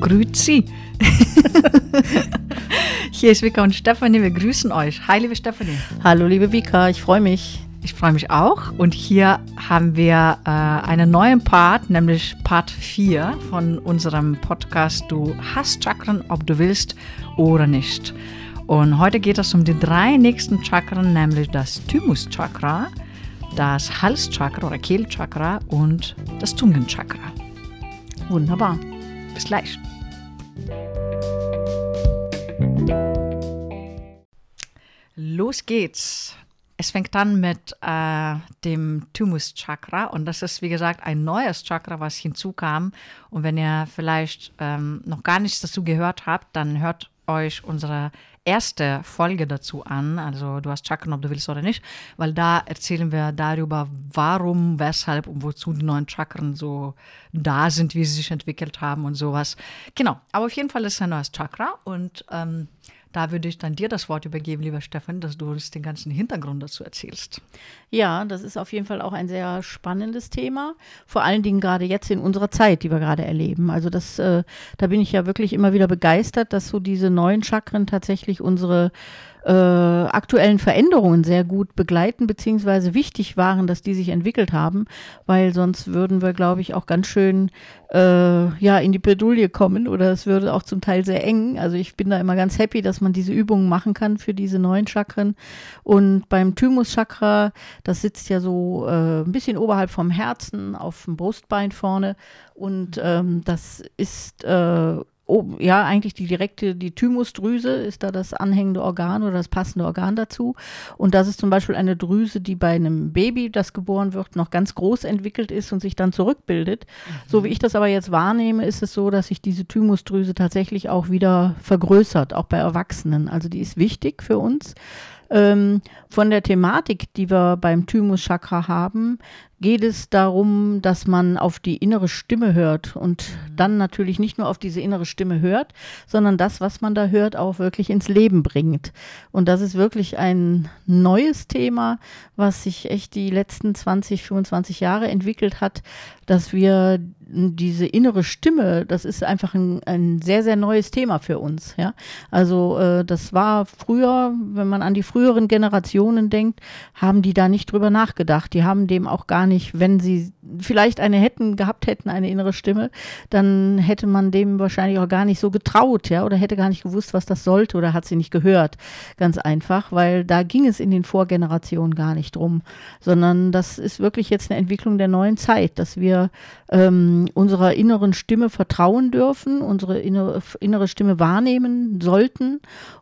Grüezi. Hier ist Vika und Stefanie, wir grüßen euch. Hi, liebe Stefanie. Hallo, liebe Vika, ich freue mich. Ich freue mich auch. Und hier haben wir äh, einen neuen Part, nämlich Part 4 von unserem Podcast Du hast Chakren, ob du willst oder nicht. Und heute geht es um die drei nächsten Chakren, nämlich das Thymus-Chakra, das Halschakra oder Kehlchakra und das Zungenchakra. Wunderbar. Bis gleich. Los geht's. Es fängt an mit äh, dem Thymus-Chakra und das ist, wie gesagt, ein neues Chakra, was hinzukam. Und wenn ihr vielleicht ähm, noch gar nichts dazu gehört habt, dann hört euch unsere erste Folge dazu an. Also du hast Chakren, ob du willst oder nicht, weil da erzählen wir darüber, warum, weshalb und wozu die neuen Chakren so da sind, wie sie sich entwickelt haben und sowas. Genau, aber auf jeden Fall ist ein neues Chakra und ähm, da würde ich dann dir das Wort übergeben, lieber Stefan, dass du uns den ganzen Hintergrund dazu erzählst. Ja, das ist auf jeden Fall auch ein sehr spannendes Thema. Vor allen Dingen gerade jetzt in unserer Zeit, die wir gerade erleben. Also das, äh, da bin ich ja wirklich immer wieder begeistert, dass so diese neuen Chakren tatsächlich unsere äh, aktuellen Veränderungen sehr gut begleiten, beziehungsweise wichtig waren, dass die sich entwickelt haben, weil sonst würden wir, glaube ich, auch ganz schön äh, ja, in die Bredouille kommen oder es würde auch zum Teil sehr eng. Also ich bin da immer ganz happy, dass man diese Übungen machen kann für diese neuen Chakren. Und beim Thymus-Chakra, das sitzt ja so äh, ein bisschen oberhalb vom Herzen, auf dem Brustbein vorne. Und ähm, das ist äh, oben, ja, eigentlich die direkte, die Thymusdrüse ist da das anhängende Organ oder das passende Organ dazu. Und das ist zum Beispiel eine Drüse, die bei einem Baby, das geboren wird, noch ganz groß entwickelt ist und sich dann zurückbildet. Mhm. So wie ich das aber jetzt wahrnehme, ist es so, dass sich diese Thymusdrüse tatsächlich auch wieder vergrößert, auch bei Erwachsenen. Also die ist wichtig für uns. Ähm, von der Thematik, die wir beim Thymus-Chakra haben, geht es darum, dass man auf die innere Stimme hört und mhm. dann natürlich nicht nur auf diese innere Stimme hört, sondern das, was man da hört, auch wirklich ins Leben bringt. Und das ist wirklich ein neues Thema, was sich echt die letzten 20, 25 Jahre entwickelt hat, dass wir diese innere Stimme, das ist einfach ein, ein sehr, sehr neues Thema für uns. Ja? Also äh, das war früher, wenn man an die früheren Generationen denkt, haben die da nicht drüber nachgedacht. Die haben dem auch gar nicht, wenn sie vielleicht eine hätten, gehabt hätten, eine innere Stimme, dann hätte man dem wahrscheinlich auch gar nicht so getraut, ja, oder hätte gar nicht gewusst, was das sollte oder hat sie nicht gehört. Ganz einfach, weil da ging es in den Vorgenerationen gar nicht drum, sondern das ist wirklich jetzt eine Entwicklung der neuen Zeit, dass wir ähm, unserer inneren Stimme vertrauen dürfen, unsere innere, innere Stimme wahrnehmen sollten.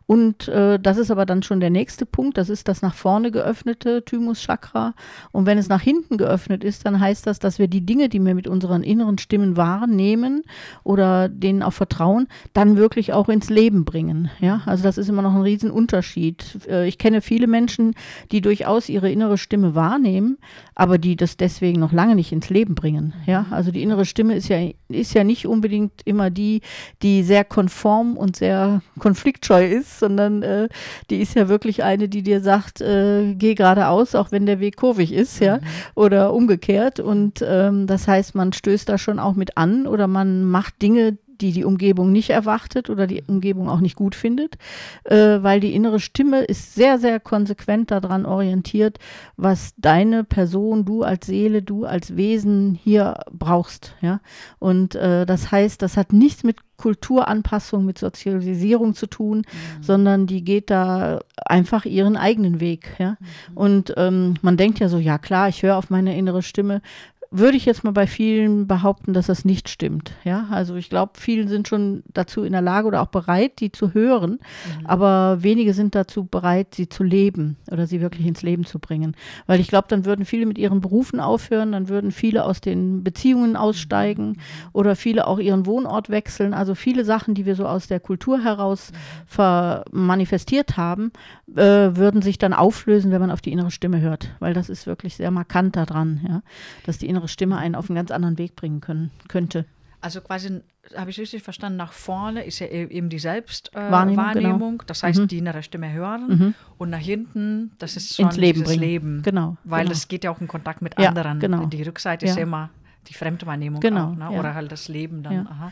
Und äh, das ist aber dann schon der nächste Punkt, das ist das nach vorne geöffnete Thymus-Chakra. Und wenn es nach hinten geöffnet ist, dann heißt das, dass wir die Dinge, die wir mit unseren inneren Stimmen wahrnehmen oder denen auch vertrauen, dann wirklich auch ins Leben bringen. Ja, also das ist immer noch ein Riesenunterschied. Äh, ich kenne viele Menschen, die durchaus ihre innere Stimme wahrnehmen, aber die das deswegen noch lange nicht ins Leben bringen. Ja, also die innere Stimme ist ja, ist ja nicht unbedingt immer die, die sehr konform und sehr konfliktscheu ist, sondern äh, die ist ja wirklich eine, die dir sagt, äh, geh geradeaus, auch wenn der Weg kurvig ist, ja, mhm. oder umgekehrt. Und ähm, das heißt, man stößt da schon auch mit an oder man macht Dinge, die die Umgebung nicht erwartet oder die Umgebung auch nicht gut findet, äh, weil die innere Stimme ist sehr, sehr konsequent daran orientiert, was deine Person, du als Seele, du als Wesen hier brauchst. Ja? Und äh, das heißt, das hat nichts mit Kulturanpassung, mit Sozialisierung zu tun, mhm. sondern die geht da einfach ihren eigenen Weg. Ja? Mhm. Und ähm, man denkt ja so, ja klar, ich höre auf meine innere Stimme würde ich jetzt mal bei vielen behaupten, dass das nicht stimmt. Ja, also ich glaube, vielen sind schon dazu in der Lage oder auch bereit, die zu hören, mhm. aber wenige sind dazu bereit, sie zu leben oder sie wirklich ins Leben zu bringen. Weil ich glaube, dann würden viele mit ihren Berufen aufhören, dann würden viele aus den Beziehungen aussteigen mhm. oder viele auch ihren Wohnort wechseln. Also viele Sachen, die wir so aus der Kultur heraus mhm. manifestiert haben, äh, würden sich dann auflösen, wenn man auf die innere Stimme hört, weil das ist wirklich sehr markant daran, ja, dass die innere innere Stimme einen auf einen ganz anderen Weg bringen können, könnte. Also quasi, habe ich richtig verstanden, nach vorne ist ja e-, eben die Selbstwahrnehmung, äh, genau. das heißt, mhm. die innere Stimme hören mhm. und nach hinten, das ist schon Ins Leben dieses bringen. Leben. Genau. Weil genau. es geht ja auch in Kontakt mit ja, anderen. Genau. Die Rückseite ja. ist ja immer die Fremdwahrnehmung genau, auch, ne? oder halt das Leben dann. Aha.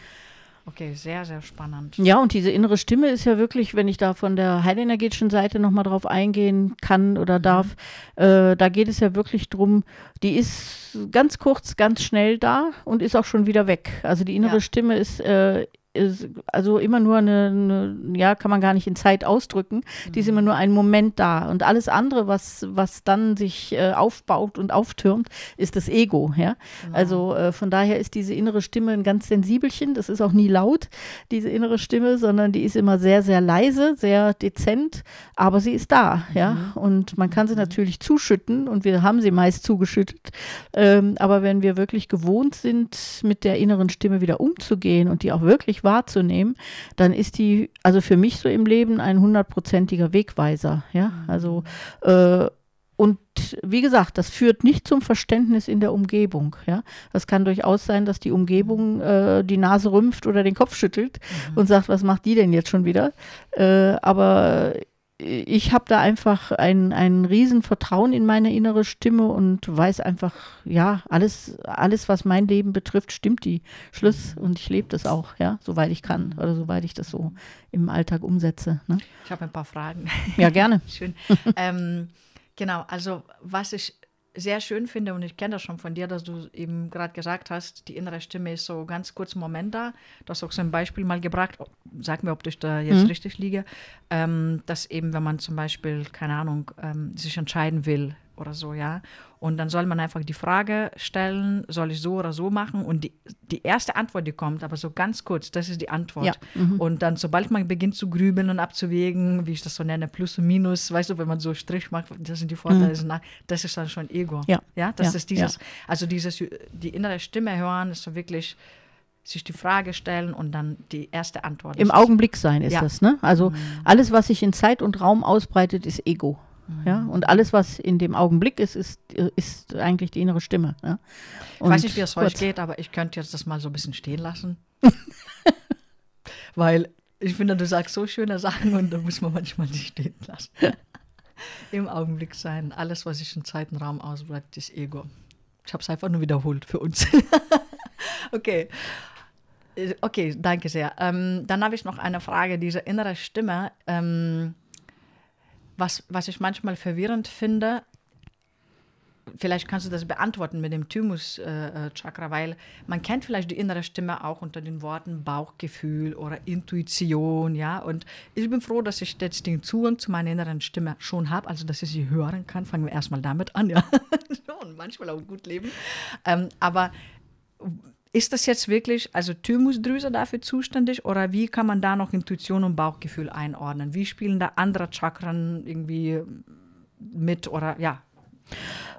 Okay, sehr, sehr spannend. Ja, und diese innere Stimme ist ja wirklich, wenn ich da von der heilenergetischen Seite nochmal drauf eingehen kann oder darf, äh, da geht es ja wirklich drum, die ist ganz kurz, ganz schnell da und ist auch schon wieder weg. Also die innere Ja. Stimme ist, äh, ist also immer nur eine, eine, ja, kann man gar nicht in Zeit ausdrücken. Die ist immer nur ein Moment da. Und alles andere, was, was dann sich äh, aufbaut und auftürmt, ist das Ego. Ja? Also äh, von daher ist diese innere Stimme ein ganz sensibelchen. Das ist auch nie laut, diese innere Stimme, sondern die ist immer sehr, sehr leise, sehr dezent, aber sie ist da. Ja? Und man kann sie natürlich zuschütten und wir haben sie meist zugeschüttet. Ähm, aber wenn wir wirklich gewohnt sind, mit der inneren Stimme wieder umzugehen und die auch wirklich wahrzunehmen, dann ist die, also für mich so im Leben, ein hundertprozentiger Wegweiser. Ja, also äh, und wie gesagt, das führt nicht zum Verständnis in der Umgebung. Ja, das kann durchaus sein, dass die Umgebung äh, die Nase rümpft oder den Kopf schüttelt und sagt, was macht die denn jetzt schon wieder? Äh, aber ich habe da einfach ein, ein Riesenvertrauen in meine innere Stimme und weiß einfach, ja, alles, alles, was mein Leben betrifft, stimmt die. Schluss. Und ich lebe das auch, ja, soweit ich kann oder soweit ich das so im Alltag umsetze. Ne? Ich habe ein paar Fragen. Ja, gerne. Schön. ähm, genau, also was ich sehr schön finde, und ich kenne das schon von dir, dass du eben gerade gesagt hast, die innere Stimme ist so ganz kurz einen Moment da. Du hast auch so ein Beispiel mal gebracht, sag mir, ob ich da jetzt Mhm. richtig liege, ähm, dass eben, wenn man zum Beispiel, keine Ahnung, ähm, sich entscheiden will oder so, ja, und dann soll man einfach die Frage stellen, soll ich so oder so machen? Und die, die erste Antwort, die kommt, aber so ganz kurz, das ist die Antwort. Ja, mhm. Und dann, sobald man beginnt zu grübeln und abzuwägen, wie ich das so nenne, Plus und Minus, weißt du, wenn man so Strich macht, das sind die Vorteile, nach- das ist dann schon Ego. Mhm. Ja, ja das ja, ist dieses, also dieses, die innere Stimme hören, ist so wirklich sich die Frage stellen und dann die erste Antwort. Im Augenblick sein ist Ja. das, ne? Also alles, was sich in Zeit und Raum ausbreitet, ist Ego. Ja, und alles, was in dem Augenblick ist, ist, ist eigentlich die innere Stimme. Ja? Ich weiß nicht, wie es heute kurz- geht, aber ich könnte jetzt das mal so ein bisschen stehen lassen. Weil ich finde, du sagst so schöne Sachen und da muss man manchmal nicht stehen lassen. Im Augenblick sein. Alles, was sich in Zeit und Raum ausbreitet, ist Ego. Ich habe es einfach nur wiederholt für uns. okay. Äh, Okay, danke sehr. Ähm, dann habe ich noch eine Frage. Diese innere Stimme, ähm, was, was ich manchmal verwirrend finde, vielleicht kannst du das beantworten mit dem Thymus-Chakra, weil man kennt vielleicht die innere Stimme auch unter den Worten Bauchgefühl oder Intuition, ja. Und ich bin froh, dass ich jetzt den Zugang zu meiner inneren Stimme schon habe, also dass ich sie hören kann. Fangen wir erstmal damit an, ja. Und manchmal auch gut leben. Ähm, aber ist das jetzt wirklich, also Thymusdrüse dafür zuständig oder wie kann man da noch Intuition und Bauchgefühl einordnen? Wie spielen da andere Chakren irgendwie mit oder ja?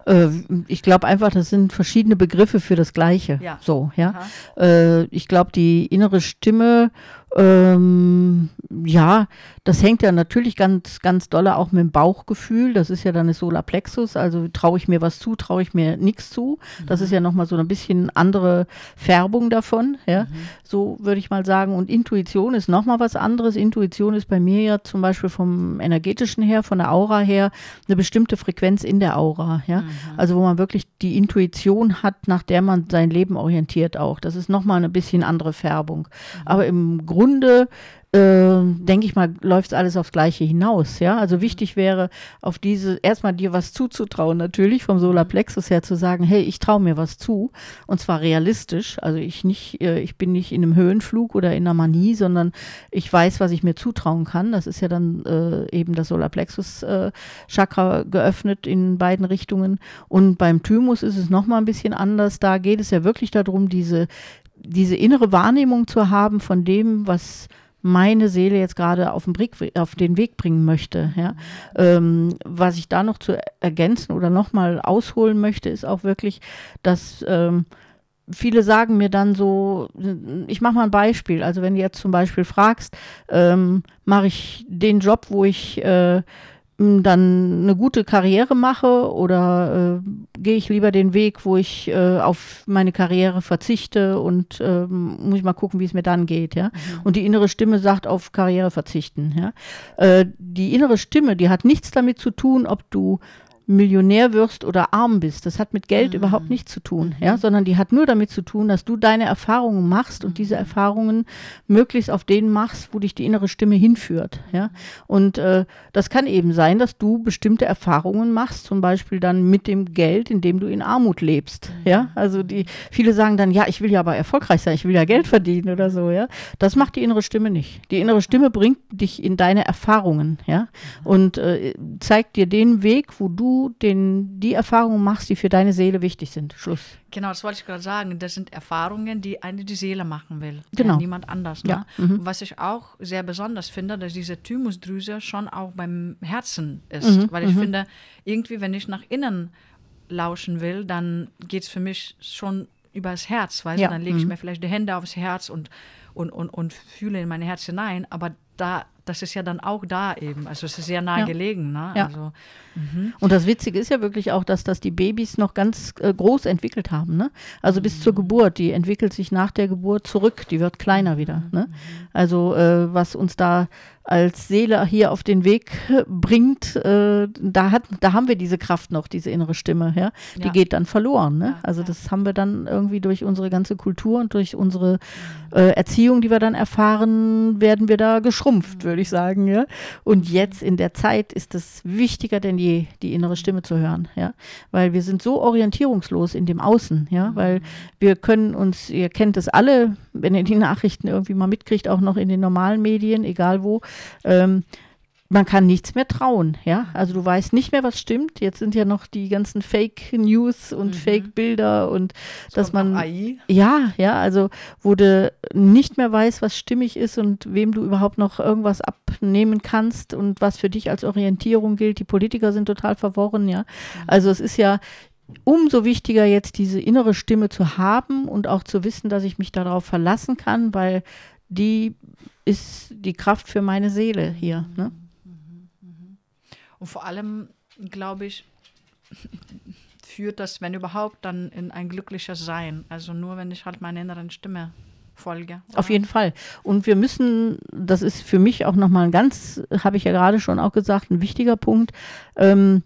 Äh, ich glaube einfach, das sind verschiedene Begriffe für das Gleiche. Ja. So, ja. Äh, ich glaube, die innere Stimme, ähm, ja, das hängt ja natürlich ganz, ganz dolle auch mit dem Bauchgefühl. Das ist ja dann das Solarplexus. Also traue ich mir was zu, traue ich mir nichts zu. Das ist ja nochmal so ein bisschen andere Färbung davon. Ja, so würde ich mal sagen. Und Intuition ist nochmal was anderes. Intuition ist bei mir ja zum Beispiel vom energetischen her, von der Aura her, eine bestimmte Frequenz in der Aura. Ja, also wo man wirklich die Intuition hat, nach der man sein Leben orientiert auch. Das ist nochmal eine bisschen andere Färbung. Aber im Grunde äh, denke ich mal, läuft alles aufs Gleiche hinaus. Ja, also wichtig wäre, auf diese erstmal dir was zuzutrauen, natürlich vom Solarplexus her zu sagen, hey, ich traue mir was zu und zwar realistisch. Also ich nicht, äh, ich bin nicht in einem Höhenflug oder in einer Manie, sondern ich weiß, was ich mir zutrauen kann. Das ist ja dann äh, eben das Solarplexus äh, geöffnet in beiden Richtungen. Und beim Thymus ist es nochmal ein bisschen anders. Da geht es ja wirklich darum, diese diese innere Wahrnehmung zu haben von dem, was meine Seele jetzt gerade auf den, Blick, auf den Weg bringen möchte. Ja? Ähm, was ich da noch zu ergänzen oder nochmal ausholen möchte, ist auch wirklich, dass ähm, viele sagen mir dann so, ich mache mal ein Beispiel. Also wenn du jetzt zum Beispiel fragst, ähm, mache ich den Job, wo ich äh, dann eine gute Karriere mache oder äh, gehe ich lieber den Weg, wo ich äh, auf meine Karriere verzichte und ähm, muss ich mal gucken, wie es mir dann geht, ja. Und die innere Stimme sagt auf Karriere verzichten, ja. Äh, die innere Stimme, die hat nichts damit zu tun, ob du Millionär wirst oder arm bist. Das hat mit Geld mhm. überhaupt nichts zu tun, mhm. ja, sondern die hat nur damit zu tun, dass du deine Erfahrungen machst und diese mhm. Erfahrungen möglichst auf denen machst, wo dich die innere Stimme hinführt, ja. Und äh, das kann eben sein, dass du bestimmte Erfahrungen machst, zum Beispiel dann mit dem Geld, indem du in Armut lebst, mhm. ja. Also die viele sagen dann, ja, ich will ja aber erfolgreich sein, ich will ja Geld verdienen oder so, ja. Das macht die innere Stimme nicht. Die innere Stimme bringt dich in deine Erfahrungen, ja, mhm. und äh, zeigt dir den Weg, wo du den, die Erfahrungen machst, die für deine Seele wichtig sind. Schluss. Genau, das wollte ich gerade sagen. Das sind Erfahrungen, die eine die Seele machen will. Genau. Ja, niemand anders. Ne? Ja. Mhm. Was ich auch sehr besonders finde, dass diese Thymusdrüse schon auch beim Herzen ist. Mhm. Weil ich mhm. finde, irgendwie, wenn ich nach innen lauschen will, dann geht es für mich schon übers Herz. Weißt ja. Dann lege ich mhm. mir vielleicht die Hände aufs Herz und, und, und, und fühle in mein Herz hinein. Aber da das ist ja dann auch da eben. Also es ist sehr nah ja. gelegen. Ne? Ja. Also, mhm. Und das Witzige ist ja wirklich auch, dass das die Babys noch ganz äh, groß entwickelt haben. Ne? Also mhm. bis zur mhm. Geburt. Die entwickelt sich nach der Geburt zurück. Die wird kleiner wieder. Mhm. Ne? Mhm. Also äh, was uns da als Seele hier auf den Weg bringt, äh, da, hat, da haben wir diese Kraft noch, diese innere Stimme, ja. Die ja. geht dann verloren. Ne? Also das haben wir dann irgendwie durch unsere ganze Kultur und durch unsere äh, Erziehung, die wir dann erfahren, werden wir da geschrumpft, würde ich sagen, ja. Und jetzt in der Zeit ist es wichtiger denn je, die innere Stimme zu hören, ja. Weil wir sind so orientierungslos in dem Außen, ja, weil wir können uns, ihr kennt es alle, wenn ihr die Nachrichten irgendwie mal mitkriegt, auch noch in den normalen Medien, egal wo, ähm, man kann nichts mehr trauen, ja. Also du weißt nicht mehr, was stimmt. Jetzt sind ja noch die ganzen Fake News und mhm. Fake Bilder und das dass man AI. ja, ja, also wo du nicht mehr weißt, was stimmig ist und wem du überhaupt noch irgendwas abnehmen kannst und was für dich als Orientierung gilt. Die Politiker sind total verworren, ja. Mhm. Also es ist ja umso wichtiger jetzt diese innere Stimme zu haben und auch zu wissen, dass ich mich darauf verlassen kann, weil die ist die Kraft für meine Seele hier. Ne? Und vor allem, glaube ich, führt das, wenn überhaupt, dann in ein glückliches Sein. Also nur, wenn ich halt meiner inneren Stimme folge. Oder? Auf jeden Fall. Und wir müssen, das ist für mich auch nochmal ein ganz, habe ich ja gerade schon auch gesagt, ein wichtiger Punkt. Ähm,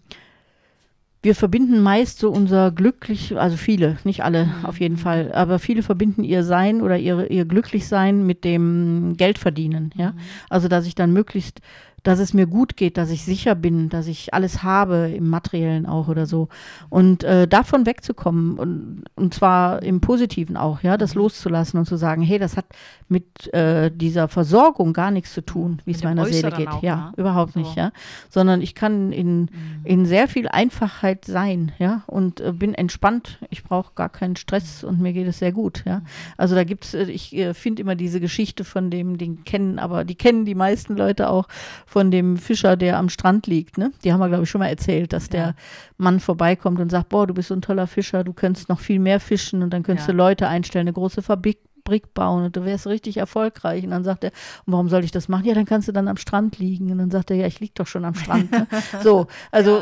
wir verbinden meist so unser glücklich, also viele, nicht alle mhm. auf jeden Fall, aber viele verbinden ihr Sein oder ihr, ihr Glücklichsein mit dem Geldverdienen, ja. Mhm. Also, dass ich dann möglichst dass es mir gut geht, dass ich sicher bin, dass ich alles habe, im Materiellen auch oder so. Und äh, davon wegzukommen und, und zwar im Positiven auch, ja, das mhm. loszulassen und zu sagen, hey, das hat mit äh, dieser Versorgung gar nichts zu tun, wie es meiner Seele geht. Auch, ja, ne? überhaupt so. nicht, ja. Sondern ich kann in, mhm. in sehr viel Einfachheit sein, ja, und äh, bin entspannt. Ich brauche gar keinen Stress und mir geht es sehr gut, ja. Mhm. Also da gibt es, äh, ich äh, finde immer diese Geschichte von dem, den kennen, aber die kennen die meisten Leute auch von dem Fischer, der am Strand liegt. Ne? Die haben wir, glaube ich, schon mal erzählt, dass ja. der Mann vorbeikommt und sagt, boah, du bist so ein toller Fischer, du könntest noch viel mehr fischen und dann könntest ja. du Leute einstellen, eine große Fabrik Brick bauen und du wärst richtig erfolgreich. Und dann sagt er, und warum soll ich das machen? Ja, dann kannst du dann am Strand liegen. Und dann sagt er, ja, ich liege doch schon am Strand. Ne? So, also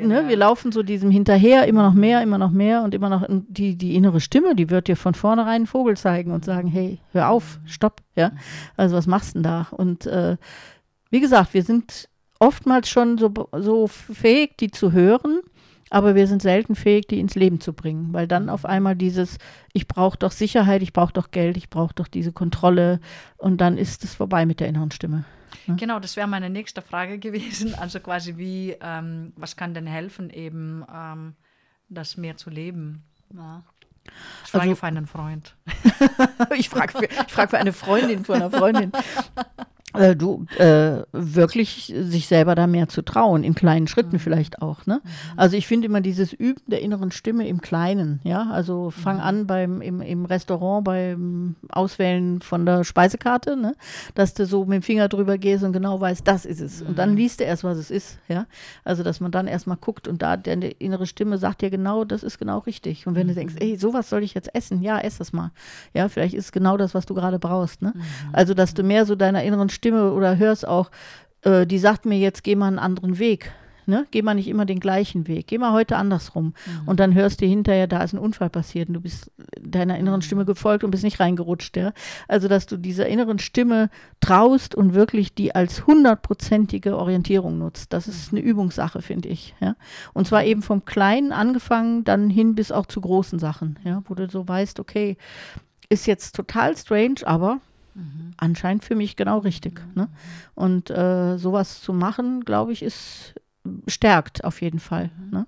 ja, ne, wir laufen so diesem hinterher, immer noch mehr, immer noch mehr und immer noch die, die innere Stimme, die wird dir von vornherein einen Vogel zeigen und sagen, hey, hör auf, stopp, ja. Also was machst du denn da? Und äh, wie gesagt, wir sind oftmals schon so, so fähig, die zu hören, aber wir sind selten fähig, die ins Leben zu bringen, weil dann auf einmal dieses, ich brauche doch Sicherheit, ich brauche doch Geld, ich brauche doch diese Kontrolle und dann ist es vorbei mit der inneren Stimme. Ne? Genau, das wäre meine nächste Frage gewesen. Also quasi wie, ähm, was kann denn helfen, eben ähm, das mehr zu leben? Ja. Ich frage also, für einen Freund. ich frage für, frag für eine Freundin von einer Freundin. äh, du äh, wirklich sich selber da mehr zu trauen, in kleinen Schritten mhm. vielleicht auch. Ne? Mhm. Also ich finde immer dieses Üben der inneren Stimme im Kleinen, ja. Also fang mhm. an beim im, im Restaurant beim Auswählen von der Speisekarte, ne? dass du so mit dem Finger drüber gehst und genau weißt, das ist es. Und dann mhm. liest du erst, was es ist, ja. Also dass man dann erstmal guckt und da deine innere Stimme sagt dir genau, das ist genau richtig. Und wenn du denkst, mhm. ey, sowas soll ich jetzt essen, ja, ess das mal. Ja, vielleicht ist es genau das, was du gerade brauchst. Ne? Also dass du mehr so deiner inneren Stimme Stimme oder hörst auch, äh, die sagt mir jetzt, geh mal einen anderen Weg. ne? Geh mal nicht immer den gleichen Weg. Geh mal heute andersrum. Mhm. Und dann hörst du hinterher, da ist ein Unfall passiert und du bist deiner inneren Stimme mhm. gefolgt und bist nicht reingerutscht, ja. Also, dass du dieser inneren Stimme traust und wirklich die als hundertprozentige Orientierung nutzt. Das ist eine Übungssache, finde ich, ja. Und zwar eben vom Kleinen angefangen, dann hin bis auch zu großen Sachen, ja, wo du so weißt, okay, ist jetzt total strange, aber Mhm. Anscheinend für mich genau richtig. Mhm. Ne? Und äh, sowas zu machen, glaube ich, ist stärkt auf jeden Fall. Ne?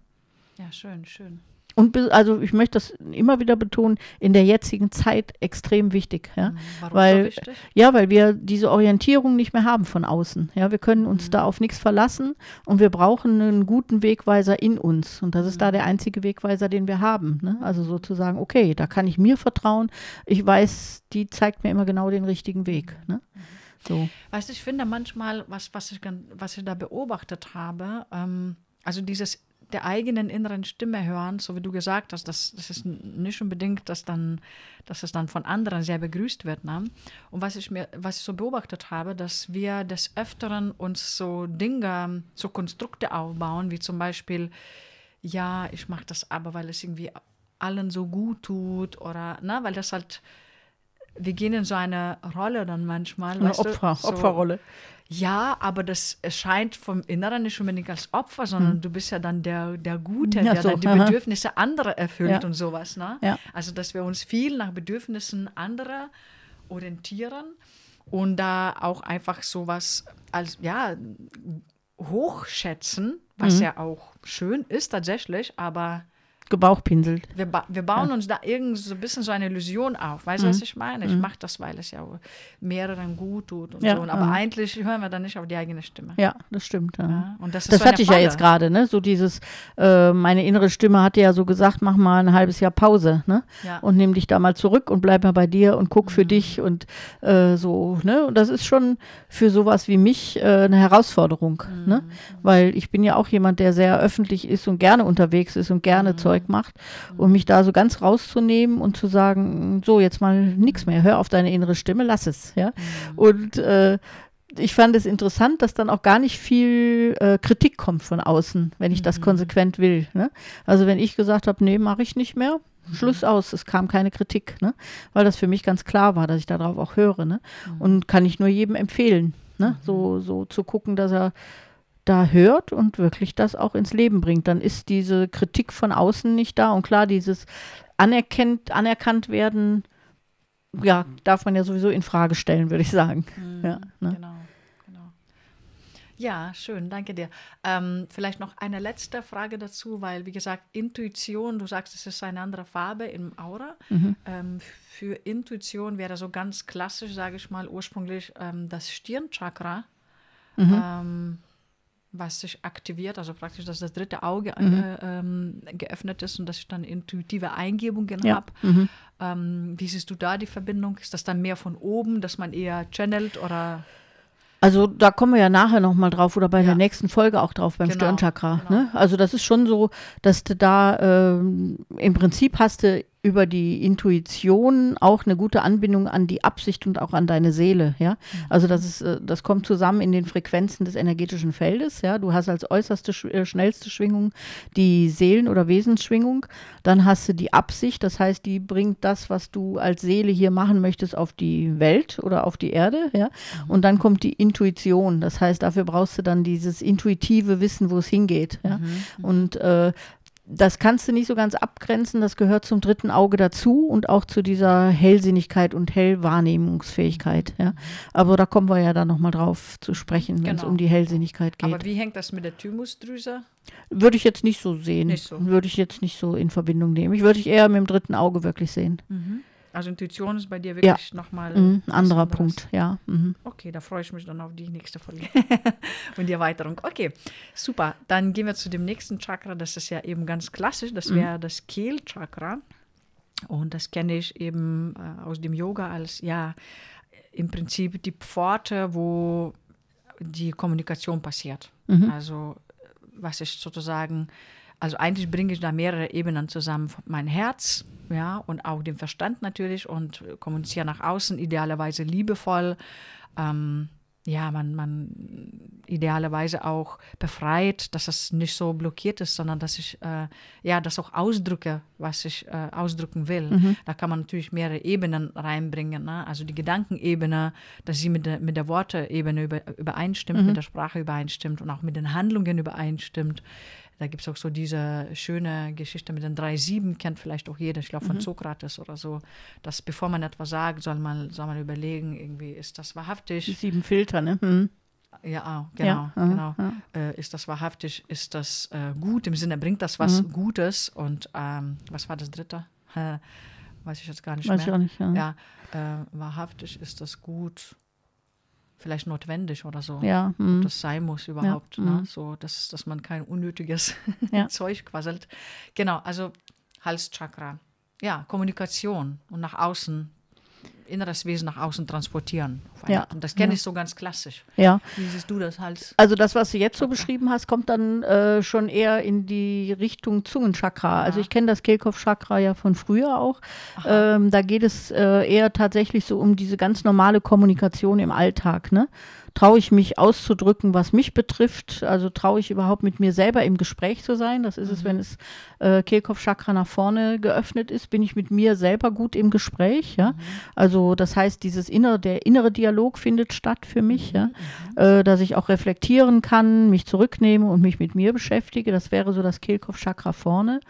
Ja, schön, schön. Und also ich möchte das immer wieder betonen, in der jetzigen Zeit extrem wichtig. Ja? Mhm. Warum weil, so wichtig? Ja, weil wir diese Orientierung nicht mehr haben von außen. Ja, wir können uns mhm. da auf nichts verlassen und wir brauchen einen guten Wegweiser in uns. Und das ist mhm. da der einzige Wegweiser, den wir haben. Ne? Also sozusagen, okay, da kann ich mir vertrauen. Ich weiß, die zeigt mir immer genau den richtigen Weg. Ne? Mhm. So. Weißt du, ich finde manchmal, was, was, ich, was ich da beobachtet habe, ähm, also dieses der eigenen inneren Stimme hören, so wie du gesagt hast, das, das ist nicht unbedingt, dass, dann, dass es dann von anderen sehr begrüßt wird. Ne? Und was ich, mir, was ich so beobachtet habe, dass wir des Öfteren uns so Dinge, so Konstrukte aufbauen, wie zum Beispiel, ja, ich mache das aber, weil es irgendwie allen so gut tut oder, ne, weil das halt, wir gehen in so eine Rolle dann manchmal. Eine Opfer, so, Opferrolle. Ja, aber das erscheint vom Inneren nicht unbedingt als Opfer, sondern hm. du bist ja dann der, der Gute, ja, der so, dann die aha. Bedürfnisse anderer erfüllt ja. und sowas. Ne? Ja. Also, dass wir uns viel nach Bedürfnissen anderer orientieren und da auch einfach sowas als, ja, hochschätzen, was mhm. ja auch schön ist tatsächlich, aber gebauchpinselt. Wir, ba wir bauen ja. uns da irgend so ein bisschen so eine Illusion auf. Weißt du, mhm. was ich meine? Ich mhm. mache das, weil es ja mehreren gut tut und ja, so. Aber ja. eigentlich hören wir dann nicht auf die eigene Stimme. Ja, das stimmt. Und das, das so hatte ich Falle. ja jetzt gerade, ne? So dieses, äh, meine innere Stimme hatte ja so gesagt, mach mal ein halbes Jahr Pause, ne? Und nimm dich da mal zurück und bleib mal bei dir und guck mhm. für dich und äh, so, ne? Und das ist schon für sowas wie mich äh, eine Herausforderung, ne? Mhm. Weil ich bin ja auch jemand, der sehr öffentlich ist und gerne unterwegs ist und gerne Zeug Zeug macht, um mich da so ganz rauszunehmen und zu sagen, so jetzt mal nichts mehr, hör auf deine innere Stimme, lass es, ja. Mhm. Und äh, ich fand es interessant, dass dann auch gar nicht viel äh, Kritik kommt von außen, wenn ich das mhm. konsequent will. Ne? Also wenn ich gesagt habe, nee, mache ich nicht mehr, mhm. Schluss aus, es kam keine Kritik, ne? weil das für mich ganz klar war, dass ich darauf auch höre. Ne? Und kann ich nur jedem empfehlen, ne? So, so zu gucken, dass er da hört und wirklich das auch ins Leben bringt. Dann ist diese Kritik von außen nicht da. Und klar, dieses anerkennt, anerkannt werden, ja, darf man ja sowieso in Frage stellen, würde ich sagen. Mhm, ja, ne? Genau. genau. Ja, schön, danke dir. Ähm, vielleicht noch eine letzte Frage dazu, weil, wie gesagt, Intuition, du sagst, es ist eine andere Farbe im Aura. Mhm. Ähm, für Intuition wäre so ganz klassisch, sage ich mal, ursprünglich ähm, das Stirnchakra. Mhm. Was sich aktiviert, also praktisch, dass das dritte Auge mhm. äh, ähm, geöffnet ist und dass ich dann intuitive Eingebungen ja. habe. Mhm. Ähm, wie siehst du da die Verbindung? Ist das dann mehr von oben, dass man eher channelt oder? Also da kommen wir ja nachher nochmal drauf oder bei ja. der nächsten Folge auch drauf beim genau, Stirnchakra. Genau. Ne? Also das ist schon so, dass du da ähm, im Prinzip hast du über die Intuition auch eine gute Anbindung an die Absicht und auch an deine Seele, ja. Mhm. Also das ist, äh, das kommt zusammen in den Frequenzen des energetischen Feldes, ja. Du hast als äußerste, äh, schnellste Schwingung die Seelen- oder Wesensschwingung. Dann hast du die Absicht, das heißt, die bringt das, was du als Seele hier machen möchtest, auf die Welt oder auf die Erde, ja. Mhm. Und dann kommt die Intuition, das heißt, dafür brauchst du dann dieses intuitive Wissen, wo es hingeht, ja. Mhm. Und äh, das kannst du nicht so ganz abgrenzen, das gehört zum dritten Auge dazu und auch zu dieser Hellsinnigkeit und Hellwahrnehmungsfähigkeit. Ja. Aber da kommen wir ja dann nochmal drauf zu sprechen, wenn es genau. um die Hellsinnigkeit geht. Aber wie hängt das mit der Thymusdrüse? Würde ich jetzt nicht so sehen. Nicht so. Würde ich jetzt nicht so in Verbindung nehmen. Ich würde ich eher mit dem dritten Auge wirklich sehen. Mhm. Also Intuition ist bei dir wirklich ja. nochmal mhm, ein anderer Punkt, ja. Mhm. Okay, da freue ich mich dann auf die nächste Folge und die Erweiterung. Okay, super. Dann gehen wir zu dem nächsten Chakra. Das ist ja eben ganz klassisch. Das wäre mhm. das Kehlchakra. Und das kenne ich eben äh, aus dem Yoga als, ja, im Prinzip die Pforte, wo die Kommunikation passiert. Mhm. Also, was ich sozusagen also eigentlich bringe ich da mehrere Ebenen zusammen. Mein Herz, ja, und auch den Verstand natürlich und kommuniziere nach außen, idealerweise liebevoll. Ähm, ja, man, man idealerweise auch befreit, dass es nicht so blockiert ist, sondern dass ich äh, ja das auch ausdrücke, was ich äh, ausdrücken will. Mhm. Da kann man natürlich mehrere Ebenen reinbringen. Ne? Also die Gedankenebene, dass sie mit der, mit der Worteebene über, übereinstimmt, Mhm. mit der Sprache übereinstimmt und auch mit den Handlungen übereinstimmt. Da gibt es auch so diese schöne Geschichte mit den drei Sieben, kennt vielleicht auch jeder, ich glaube Mhm. von Sokrates oder so, dass bevor man etwas sagt, soll man, soll man überlegen, irgendwie, ist das Die wahrhaftig? sieben Filter, ne? Mhm. Ja, ah, genau, Ja, genau. ja. Äh, ist das wahrhaftig? Ist das äh, gut? Im Sinne, bringt das was Mhm. Gutes? Und ähm, was war das dritte? Weiß ich jetzt gar nicht Weiß ich mehr. auch nicht. Ja. Ja, äh, wahrhaftig ist das gut, vielleicht notwendig oder so. Ja, Ob mhm. das sein muss überhaupt. Ne? mhm. So, dass, dass man kein unnötiges Ja. Zeug quasselt. Genau, also Halschakra. Ja, Kommunikation und nach außen, inneres Wesen nach außen transportieren. Ja. Und das kenne ja. ich so ganz klassisch. ja. Wie siehst du das Hals? Also das, was du jetzt so beschrieben hast, kommt dann äh, schon eher in die Richtung Zungenchakra. Also Ja. ich kenne das Kehlkopfchakra ja von früher auch. Ähm, da geht es äh, eher tatsächlich so um diese ganz normale Kommunikation im Alltag. Ne? Traue ich mich auszudrücken, was mich betrifft? Also traue ich überhaupt mit mir selber im Gespräch zu sein? Das ist es, wenn es äh, Kehlkopfchakra nach vorne geöffnet ist, bin ich mit mir selber gut im Gespräch. Ja? Also das heißt, dieses innere, der innere Dialog findet statt für mich, ja? äh, dass ich auch reflektieren kann, mich zurücknehme und mich mit mir beschäftige. Das wäre so das Kehlkopfchakra vorne.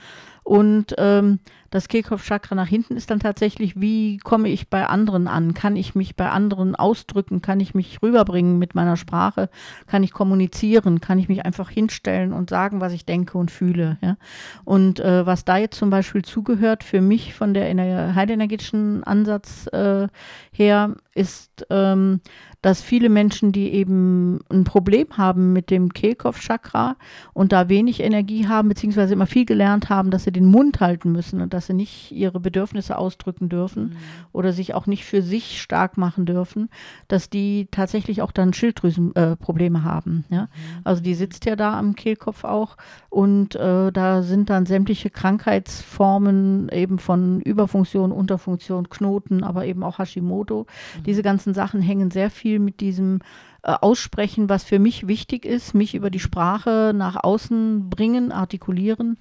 Und ähm, das Kehlkopfchakra nach hinten ist dann tatsächlich, wie komme ich bei anderen an? Kann ich mich bei anderen ausdrücken? Kann ich mich rüberbringen mit meiner Sprache? Kann ich kommunizieren? Kann ich mich einfach hinstellen und sagen, was ich denke und fühle? Ja? Und äh, was da jetzt zum Beispiel zugehört für mich von der ener- heilenergetischen Ansatz äh, her, ist, ähm, dass viele Menschen, die eben ein Problem haben mit dem Kehlkopfchakra und da wenig Energie haben, beziehungsweise immer viel gelernt haben, dass sie den Mund halten müssen und dass sie nicht ihre Bedürfnisse ausdrücken dürfen oder sich auch nicht für sich stark machen dürfen, dass die tatsächlich auch dann Schilddrüsenprobleme äh, haben. Ja? Also die sitzt ja da am Kehlkopf auch und äh, da sind dann sämtliche Krankheitsformen eben von Überfunktion, Unterfunktion, Knoten, aber eben auch Hashimoto. Diese ganzen Sachen hängen sehr viel mit diesem äh, Aussprechen, was für mich wichtig ist, mich über die Sprache nach außen bringen, artikulieren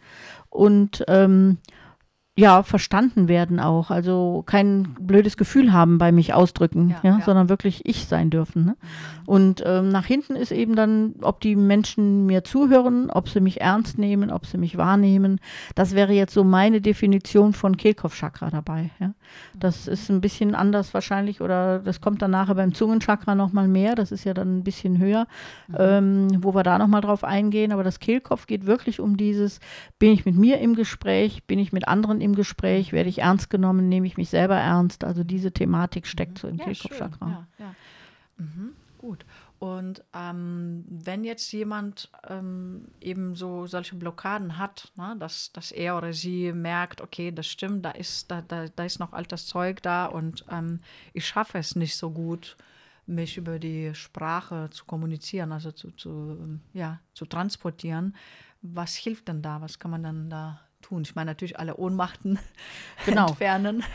und ähm, ja, verstanden werden auch. Also kein blödes Gefühl haben bei mich ausdrücken, Ja, ja, ja. sondern wirklich ich sein dürfen. Ne? Und ähm, nach hinten ist eben dann, ob die Menschen mir zuhören, ob sie mich ernst nehmen, ob sie mich wahrnehmen. Das wäre jetzt so meine Definition von Kehlkopfchakra dabei. Ja? Das ist ein bisschen anders wahrscheinlich oder das kommt dann nachher beim Zungenchakra nochmal mehr. Das ist ja dann ein bisschen höher, ähm, wo wir da nochmal drauf eingehen. Aber das Kehlkopf geht wirklich um dieses, bin ich mit mir im Gespräch, bin ich mit anderen im Gespräch, werde ich ernst genommen, nehme ich mich selber ernst. Also diese Thematik steckt so im Ja. Kehlkopfchakra. Ja, ja. Mhm, gut. Und ähm, wenn jetzt jemand ähm, eben so solche Blockaden hat, ne, dass, dass er oder sie merkt, okay, das stimmt, da ist, da, da, da ist noch altes Zeug da und ähm, ich schaffe es nicht so gut, mich über die Sprache zu kommunizieren, also zu, zu, ja, zu transportieren. Was hilft denn da? Was kann man dann da tun? Ich meine natürlich alle Ohnmachten Genau. entfernen.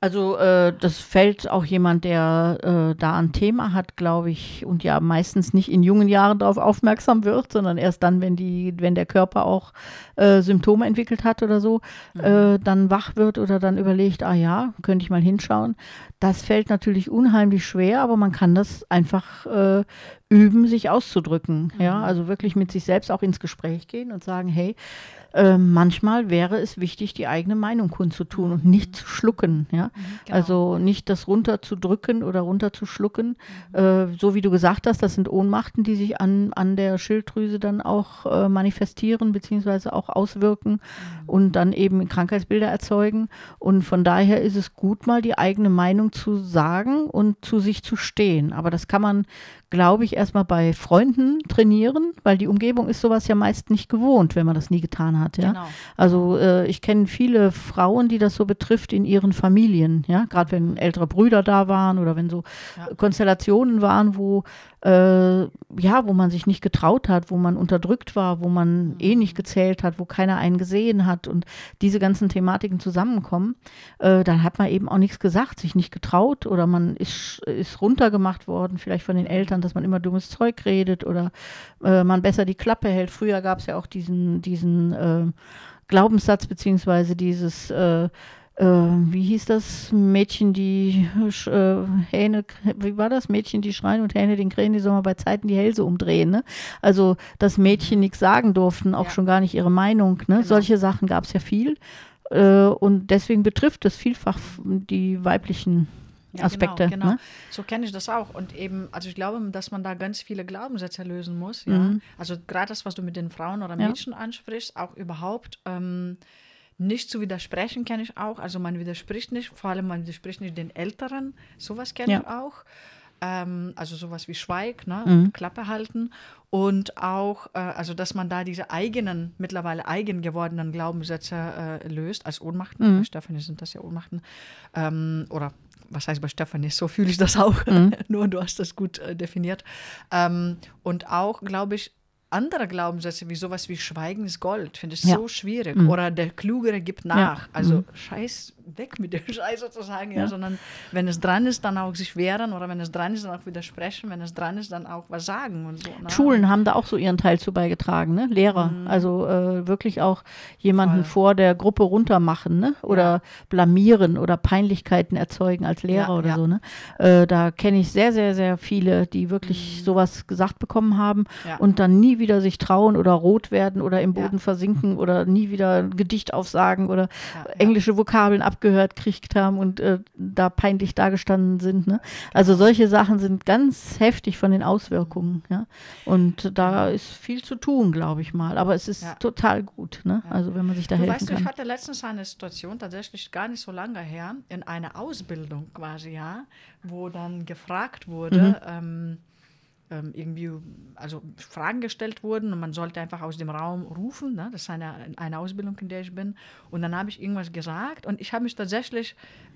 Also äh, das fällt auch jemand, der äh, da ein Thema hat, glaube ich, und ja meistens nicht in jungen Jahren darauf aufmerksam wird, sondern erst dann, wenn die, wenn der Körper auch äh, Symptome entwickelt hat oder so, äh, dann wach wird oder dann überlegt, ah ja, könnte ich mal hinschauen. Das fällt natürlich unheimlich schwer, aber man kann das einfach äh, üben, sich auszudrücken. Ja, also wirklich mit sich selbst auch ins Gespräch gehen und sagen, hey, äh, manchmal wäre es wichtig, die eigene Meinung kundzutun und nicht zu schlucken. Ja? genau. Also nicht das runterzudrücken oder runterzuschlucken. Äh, so wie du gesagt hast, das sind Ohnmachten, die sich an, an der Schilddrüse dann auch äh, manifestieren beziehungsweise auch auswirken und dann eben Krankheitsbilder erzeugen. Und von daher ist es gut, mal die eigene Meinung zu sagen und zu sich zu stehen. Aber das kann man, glaube ich, erstmal bei Freunden trainieren, weil die Umgebung ist sowas ja meist nicht gewohnt, wenn man das nie getan hat. Ja? Genau. Also äh, ich kenne viele Frauen, die das so betrifft in ihren Familien, ja, gerade wenn ältere Brüder da waren oder wenn so Ja. Konstellationen waren, wo äh, ja, wo man sich nicht getraut hat, wo man unterdrückt war, wo man eh nicht gezählt hat, wo keiner einen gesehen hat und diese ganzen Thematiken zusammenkommen, äh, dann hat man eben auch nichts gesagt, sich nicht getraut oder man ist, ist runtergemacht worden, vielleicht von den Eltern, dass man immer dummes Zeug redet oder äh, man besser die Klappe hält. Früher gab es ja auch diesen, diesen äh, Glaubenssatz beziehungsweise dieses äh, wie hieß das? Mädchen, die äh, Hähne, wie war das? Mädchen, die schreien und Hähne den Krähen, die sollen mal bei Zeiten die Hälse umdrehen. Ne? Also, dass Mädchen nichts sagen durften, auch ja. schon gar nicht ihre Meinung. Ne? Genau. Solche Sachen gab es ja viel. Äh, und deswegen betrifft es vielfach die weiblichen Aspekte. Ja, genau, genau. Ne? So kenne ich das auch. Und eben, also ich glaube, dass man da ganz viele Glaubenssätze lösen muss. Ja? Mhm. Also gerade das, was du mit den Frauen oder Mädchen ansprichst, auch überhaupt. Ähm, nicht zu widersprechen kenne ich auch. Also man widerspricht nicht, vor allem man widerspricht nicht den Älteren. Sowas kenne ja. ich auch. Ähm, also sowas wie Schweig, ne? Mhm. Klappe halten. Und auch, äh, also dass man da diese eigenen, mittlerweile eigen gewordenen Glaubenssätze äh, löst, als Ohnmachten. Mhm. Bei Stefanie sind das ja Ohnmachten. Ähm, oder was heißt bei Stefanie, so fühle ich das auch. Mhm. Nur du hast das gut äh, definiert. Ähm, und auch, glaube ich, andere Glaubenssätze, wie sowas wie Schweigen ist Gold, finde ich ja. so schwierig. Mhm. Oder der Klugere gibt nach. Also mhm. scheiß weg mit dem Scheiß sozusagen, ja. ja. sondern wenn es dran ist, dann auch sich wehren oder wenn es dran ist, dann auch widersprechen, wenn es dran ist, dann auch was sagen und so. Ne? Schulen haben da auch so ihren Teil zu beigetragen, ne? Lehrer. Mhm. Also äh, wirklich auch jemanden Voll. vor der Gruppe runtermachen, ne? Oder ja. blamieren oder Peinlichkeiten erzeugen als Lehrer ja, oder so, ne? Äh, da kenne ich sehr, sehr, sehr viele, die wirklich mhm. sowas gesagt bekommen haben und dann nie wieder sich trauen oder rot werden oder im Boden versinken oder nie wieder ein Gedicht aufsagen oder englische Vokabeln ab abgehört kriegt haben und äh, da peinlich dagestanden sind. Ne? Also solche Sachen sind ganz heftig von den Auswirkungen. Ja? Und da ist viel zu tun, glaube ich mal. Aber es ist ja. total gut, ne? Also wenn man sich da du helfen weißt, kann. Ich hatte letztens eine Situation, tatsächlich gar nicht so lange her, in einer Ausbildung quasi, ja, wo dann gefragt wurde, mhm. ähm, irgendwie, also Fragen gestellt wurden und man sollte einfach aus dem Raum rufen. Ne? Das ist eine, eine Ausbildung, in der ich bin. Und dann habe ich irgendwas gesagt und ich habe mich tatsächlich,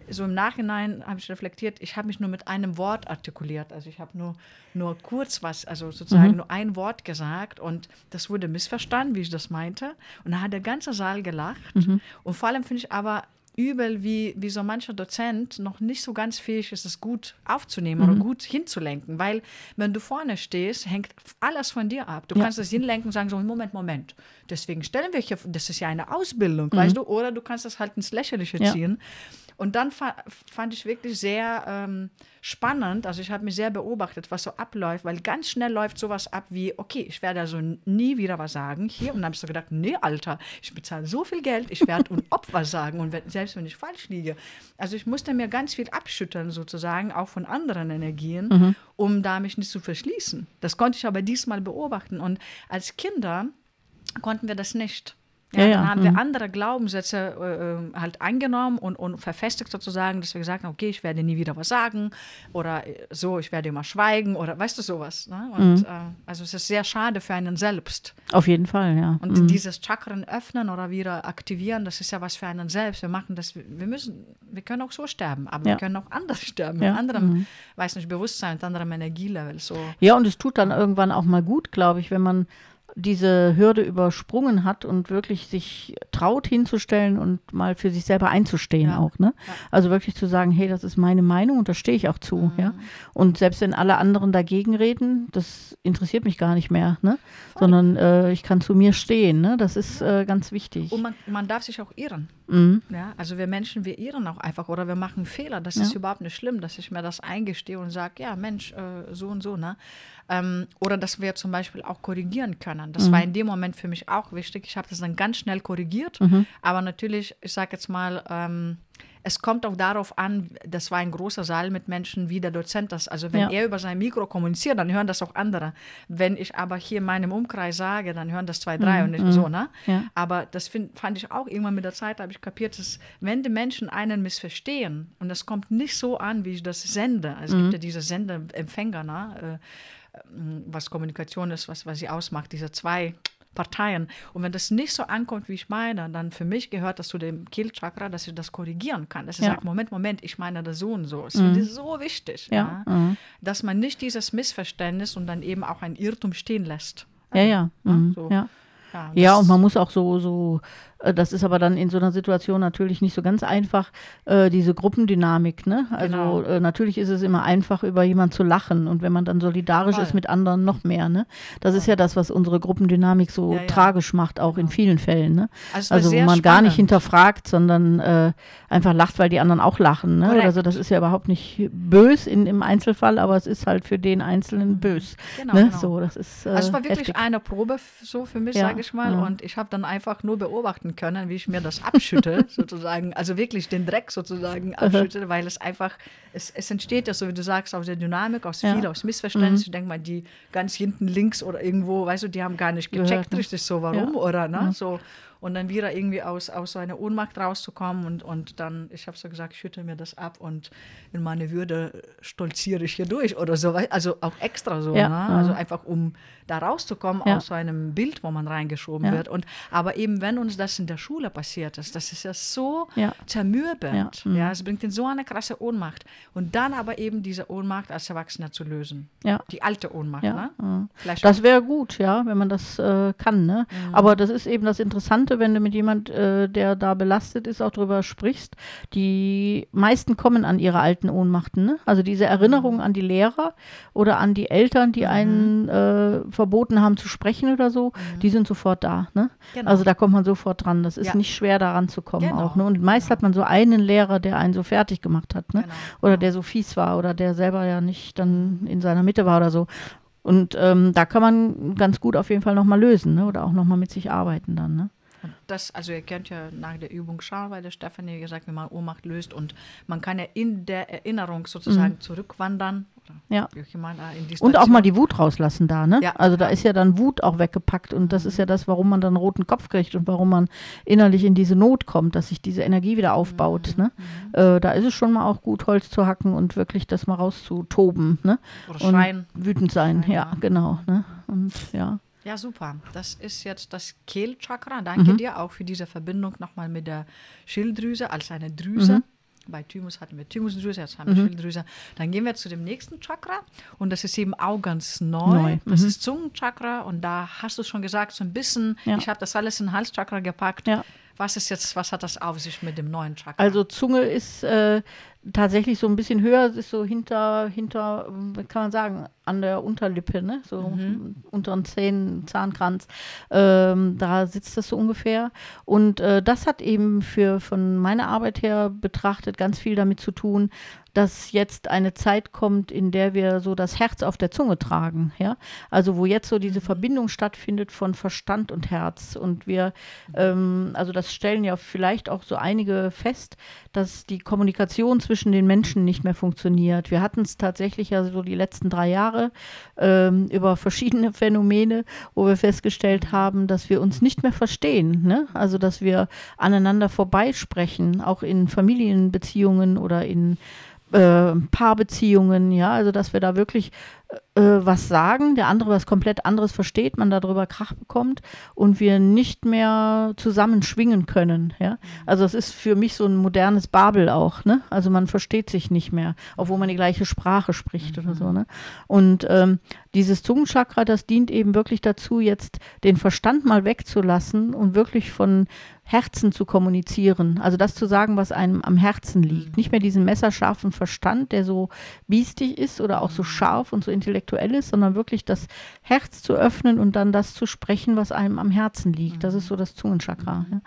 so im Nachhinein habe ich reflektiert, ich habe mich nur mit einem Wort artikuliert. Also ich habe nur, nur kurz was, also sozusagen mhm. nur ein Wort gesagt und das wurde missverstanden, wie ich das meinte. Und da hat der ganze Saal gelacht. Mhm. Und vor allem finde ich aber übel, wie, wie so mancher Dozent noch nicht so ganz fähig ist, es gut aufzunehmen mhm. oder gut hinzulenken. Weil, wenn du vorne stehst, hängt alles von dir ab. Du ja. kannst das hinlenken und sagen, so, Moment, Moment. Deswegen stellen wir hier, das ist ja eine Ausbildung, mhm. weißt du? Oder du kannst das halt ins Lächerliche ja. Und dann fa fand ich wirklich sehr ähm, spannend, also ich habe mich sehr beobachtet, was so abläuft, weil ganz schnell läuft sowas ab wie, okay, ich werde also nie wieder was sagen hier. Und dann habe ich so gedacht, nee, Alter, ich bezahle so viel Geld, ich werde und ob was sagen und selbst wenn ich falsch liege. Also ich musste mir ganz viel abschütteln sozusagen, auch von anderen Energien, mhm. um da mich nicht zu verschließen. Das konnte ich aber diesmal beobachten. Und als Kinder konnten wir das nicht. Ja, ja, dann haben ja. wir mhm. andere Glaubenssätze äh, äh, halt angenommen und, und verfestigt sozusagen, dass wir gesagt haben, okay, ich werde nie wieder was sagen oder äh, so, ich werde immer schweigen oder weißt du sowas. Ne? Und mhm. äh, also es ist sehr schade für einen selbst. Auf jeden Fall, ja. Und mhm. dieses Chakren öffnen oder wieder aktivieren, das ist ja was für einen selbst. Wir machen das, wir müssen, wir können auch so sterben, aber wir können auch anders sterben, mit anderem, mhm. weiß nicht, Bewusstsein, mit anderem Energielevel. So. Ja, und es tut dann irgendwann auch mal gut, glaube ich, wenn man diese Hürde übersprungen hat und wirklich sich traut hinzustellen und mal für sich selber einzustehen ja. auch. Ne? Ja. Also wirklich zu sagen, hey, das ist meine Meinung und da stehe ich auch zu. Mhm. Ja? Und selbst wenn alle anderen dagegen reden, das interessiert mich gar nicht mehr, ne? sondern äh, ich kann zu mir stehen. Ne? Das ist äh, ganz wichtig. Und man, man darf sich auch irren. Mhm. Ja? Also wir Menschen, wir irren auch einfach oder wir machen Fehler. Das ist überhaupt nicht schlimm, dass ich mir das eingestehe und sage, ja Mensch, äh, so und so. Ne? Ähm, oder dass wir zum Beispiel auch korrigieren können. Das mhm. war in dem Moment für mich auch wichtig. Ich habe das dann ganz schnell korrigiert. Mhm. Aber natürlich, ich sage jetzt mal, ähm, es kommt auch darauf an, das war ein großer Saal mit Menschen, wie der Dozent das. Also wenn ja. er über sein Mikro kommuniziert, dann hören das auch andere. Wenn ich aber hier in meinem Umkreis sage, dann hören das zwei, drei mhm. und nicht mhm. so, ne? Ja. Aber das find, fand ich auch irgendwann mit der Zeit, habe ich kapiert, dass wenn die Menschen einen missverstehen und das kommt nicht so an, wie ich das sende, also es gibt mhm. ja diese Sender, Empfänger, ne? Äh, was Kommunikation ist, was, was sie ausmacht, diese zwei Parteien. Und wenn das nicht so ankommt, wie ich meine, dann für mich gehört das zu dem Kehlchakra, dass ich das korrigieren kann. Dass ich Ja. sage, Moment, Moment, ich meine das so und so. Es Mhm. ist so wichtig, Ja, ja, mhm. dass man nicht dieses Missverständnis und dann eben auch ein Irrtum stehen lässt. Ja, ja. Mhm. so. Ja. Ja, Ja, und man muss auch so, so, äh, das ist aber dann in so einer Situation natürlich nicht so ganz einfach, äh, diese Gruppendynamik, ne? Also Genau. äh, natürlich ist es immer einfach, über jemanden zu lachen und wenn man dann solidarisch Voll. ist mit anderen, noch mehr, ne? Das ist ja das, was unsere Gruppendynamik so Ja, ja. tragisch macht, auch in vielen Fällen, ne? Also Also wo man gar nicht spannend. hinterfragt, sondern äh, einfach lacht, weil die anderen auch lachen, ne? Korrekt. Also das ist ja überhaupt nicht bös in, im Einzelfall, aber es ist halt für den Einzelnen bös, Genau, ne? genau. So, das ist Also es war wirklich heftig. eine Probe so für mich, Ja, sage ich mal. ja. Und ich habe dann einfach nur beobachten können, wie ich mir das abschütte, sozusagen. Also wirklich den Dreck sozusagen abschütte, weil es einfach, es, es entsteht ja so, wie du sagst, aus der Dynamik, aus Ja. Mhm. viel, aus Missverständnis. Ich denke mal, die ganz hinten links oder irgendwo, weißt du, die haben gar nicht gecheckt ne? richtig so, warum Ja. oder, ne? So. Und dann wieder irgendwie aus, aus so einer Ohnmacht rauszukommen und, und dann, ich habe so gesagt, ich schütte mir das ab und in meine Würde stolziere ich hier durch oder so. Also auch extra so, Ja, ne? ja. Also einfach um da rauszukommen Ja. aus so einem Bild, wo man reingeschoben Ja. wird. Und aber eben, wenn uns das in der Schule passiert ist, das ist ja so zermürbend. Ja, Ja, mhm. es bringt in so eine krasse Ohnmacht. Und dann aber eben diese Ohnmacht als Erwachsener zu lösen. Die alte Ohnmacht, ne? mhm. Das wäre gut, ja, wenn man das äh, kann. Ne? Mhm. Aber das ist eben das Interessante, wenn du mit jemand, äh, der da belastet ist, auch drüber sprichst. Die meisten kommen an ihre alten Ohnmachten. Ne? Also diese Erinnerung Mhm. an die Lehrer oder an die Eltern, die einen äh, verboten haben zu sprechen oder so, die sind sofort da. Ne? Mhm. Genau. Also da kommt man sofort dran. Das ist Ja. nicht schwer, daran zu kommen Genau, auch. Ne? Und meist hat man so einen Lehrer, der einen so fertig gemacht hat. Ne? Genau. oder der so fies war oder der selber ja nicht dann in seiner Mitte war oder so. Und ähm, da kann man ganz gut auf jeden Fall nochmal lösen ne? oder auch nochmal mit sich arbeiten dann. Ne? Und das, also ihr könnt ja nach der Übung schauen, weil der Stefanie gesagt, wie man Ohnmacht löst und man kann ja in der Erinnerung sozusagen zurückwandern. Mhm. Ja. in die Und auch mal die Wut rauslassen da, ne? Ja, also da ja. ist ja dann Wut auch weggepackt und das ist ja das, warum man dann einen roten Kopf kriegt und warum man innerlich in diese Not kommt, dass sich diese Energie wieder aufbaut, Mhm. ne? Äh, da ist es schon mal auch gut, Holz zu hacken und wirklich das mal rauszutoben, ne? Oder Und schreien. wütend sein, Schreien, ja, ja. genau, ne? Und ja. Ja, super. Das ist jetzt das Kehlchakra. Danke Mhm. dir auch für diese Verbindung nochmal mit der Schilddrüse als eine Drüse. Mhm. Bei Thymus hatten wir Thymusdrüse, jetzt haben wir Schilddrüse. Dann gehen wir zu dem nächsten Chakra und das ist eben auch ganz neu. Neu, Das mhm. ist Zungenchakra und da hast du schon gesagt, so ein bisschen, Ja. ich habe das alles in den Halschakra gepackt. Ja. Was ist jetzt, was hat das auf sich mit dem neuen Chakra? Also Zunge ist äh, tatsächlich so ein bisschen höher, ist so hinter, hinter, kann man sagen, an der Unterlippe, ne? So unter den Zähnen, Zahnkranz. Ähm, da sitzt das so ungefähr. Und äh, das hat eben für von meiner Arbeit her betrachtet ganz viel damit zu tun, dass jetzt eine Zeit kommt, in der wir so das Herz auf der Zunge tragen, ja. Also wo jetzt so diese Verbindung stattfindet von Verstand und Herz. Und wir, ähm, also das stellen ja vielleicht auch so einige fest, dass die Kommunikation zwischen den Menschen nicht mehr funktioniert. Wir hatten es tatsächlich ja so die letzten drei Jahre ähm, über verschiedene Phänomene, wo wir festgestellt haben, dass wir uns nicht mehr verstehen. Ne? Also dass wir aneinander vorbeisprechen, auch in Familienbeziehungen oder in äh, Paarbeziehungen, ja, also dass wir da wirklich äh, was sagen, der andere was komplett anderes versteht, man darüber Krach bekommt und wir nicht mehr zusammen schwingen können, ja. Also es ist für mich so ein modernes Babel auch, ne? Also man versteht sich nicht mehr, obwohl man die gleiche Sprache spricht oder so, ne? Und ähm, dieses Zungenchakra, das dient eben wirklich dazu, jetzt den Verstand mal wegzulassen und wirklich von Herzen zu kommunizieren. Also das zu sagen, was einem am Herzen liegt. Nicht mehr diesen messerscharfen Verstand, der so biestig ist oder auch so scharf und so intellektuell ist, sondern wirklich das Herz zu öffnen und dann das zu sprechen, was einem am Herzen liegt. Das ist so das Zungenchakra. Ja.